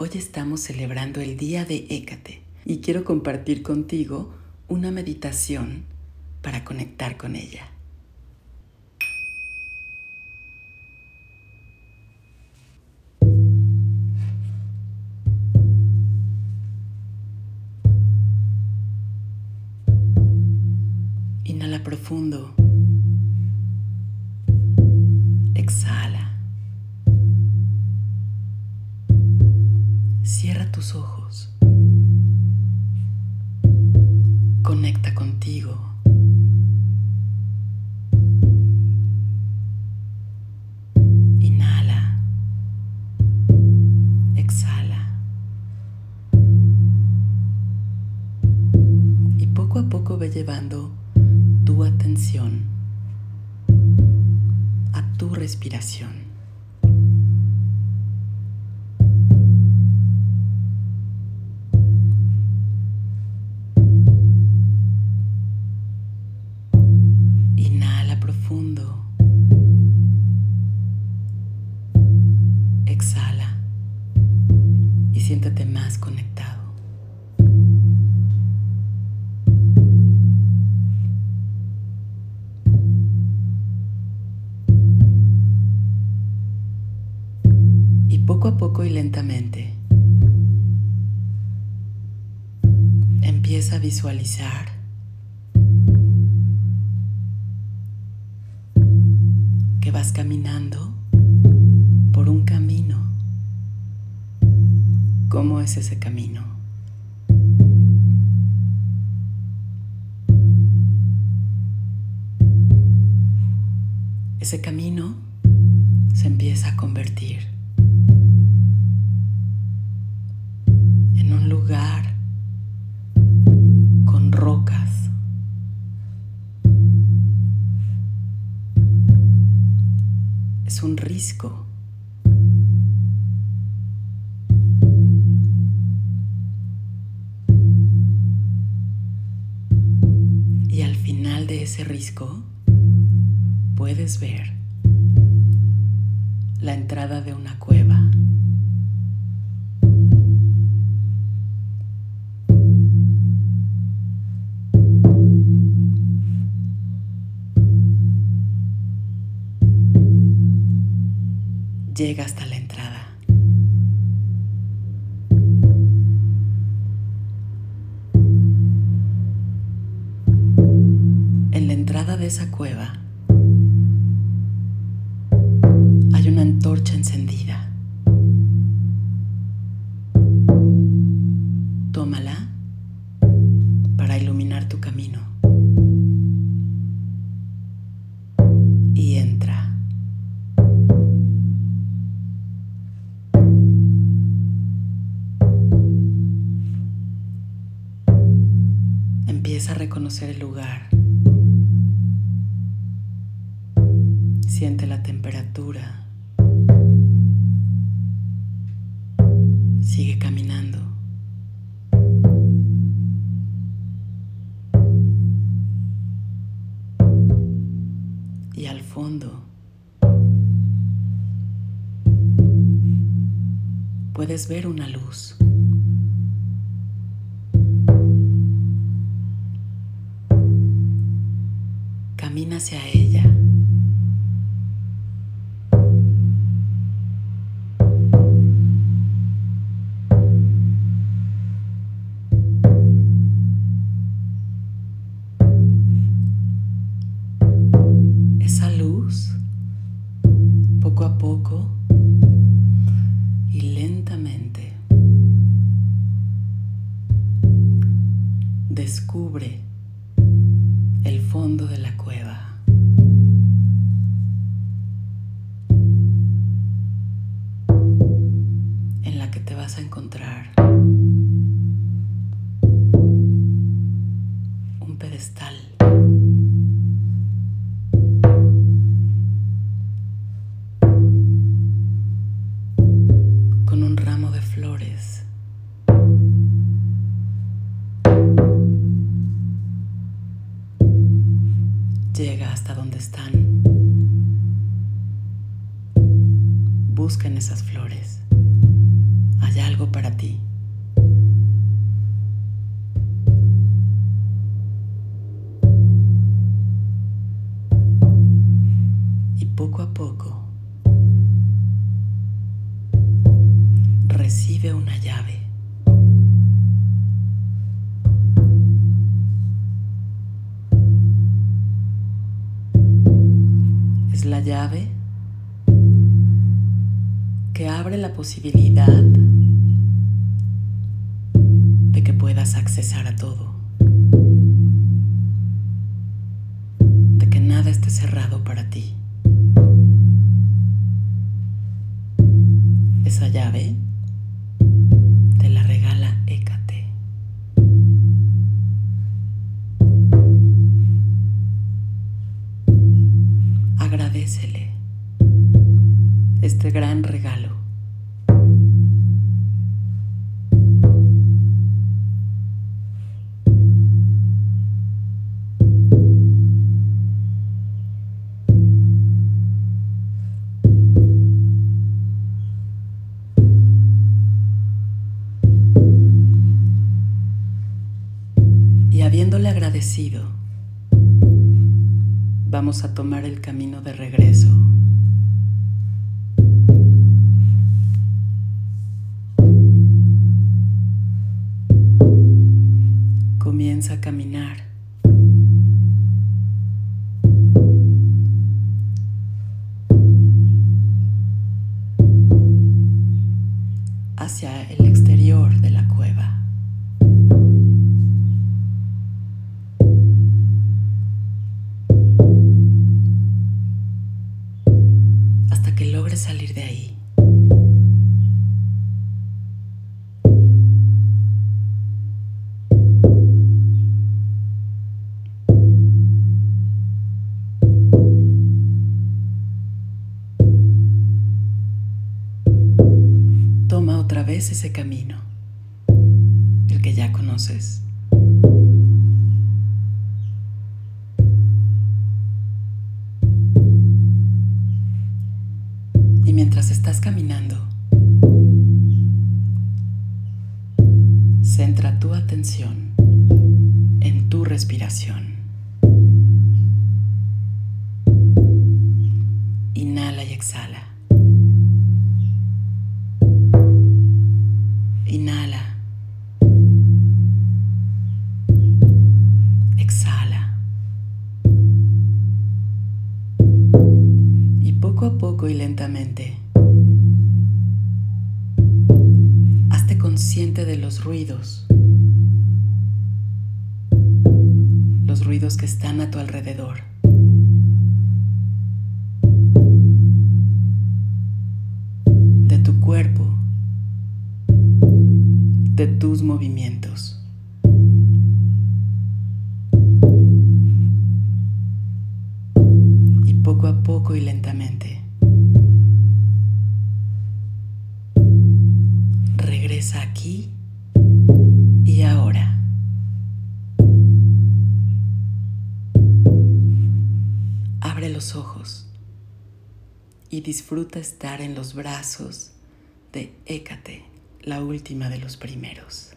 Hoy estamos celebrando el día de Écate y quiero compartir contigo una meditación para conectar con ella. Inhala profundo. Tus ojos. Conecta contigo. Inhala. Exhala. Y poco a poco ve llevando tu atención a tu respiración. Profundo. Exhala y siéntate más conectado. Y poco a poco y lentamente empieza a visualizar que vas caminando por un camino. ¿Cómo es ese camino? Ese camino se empieza a convertir en un lugar con rocas. Un risco. Y al final de ese risco puedes ver la entrada de una cueva. Llega hasta la entrada. En la entrada de esa cueva hay una antorcha encendida. Tómala Empieza a reconocer el lugar. Siente la temperatura. Sigue caminando. Y al fondo puedes ver una luz. Camina hacia ella. Esa luz, poco a poco a encontrar un pedestal. Con un ramo de flores. Llega hasta donde están. Busca en esas flores. Algo para ti. Y poco a poco recibe una llave. Es la llave que abre la posibilidad puedas accesar a todo, de que nada esté cerrado para ti. Esa llave Y habiéndole agradecido, vamos a tomar el camino de regreso. Comienza a caminar. Salir de ahí. Toma otra vez ese camino, el que ya conoces. Mientras estás caminando, centra tu atención en tu respiración. Consciente de los ruidos. Los ruidos que están a tu alrededor. De tu cuerpo de tus movimientos. Y ahora. Abre los ojos y disfruta estar en los brazos de Hécate la última de los primeros.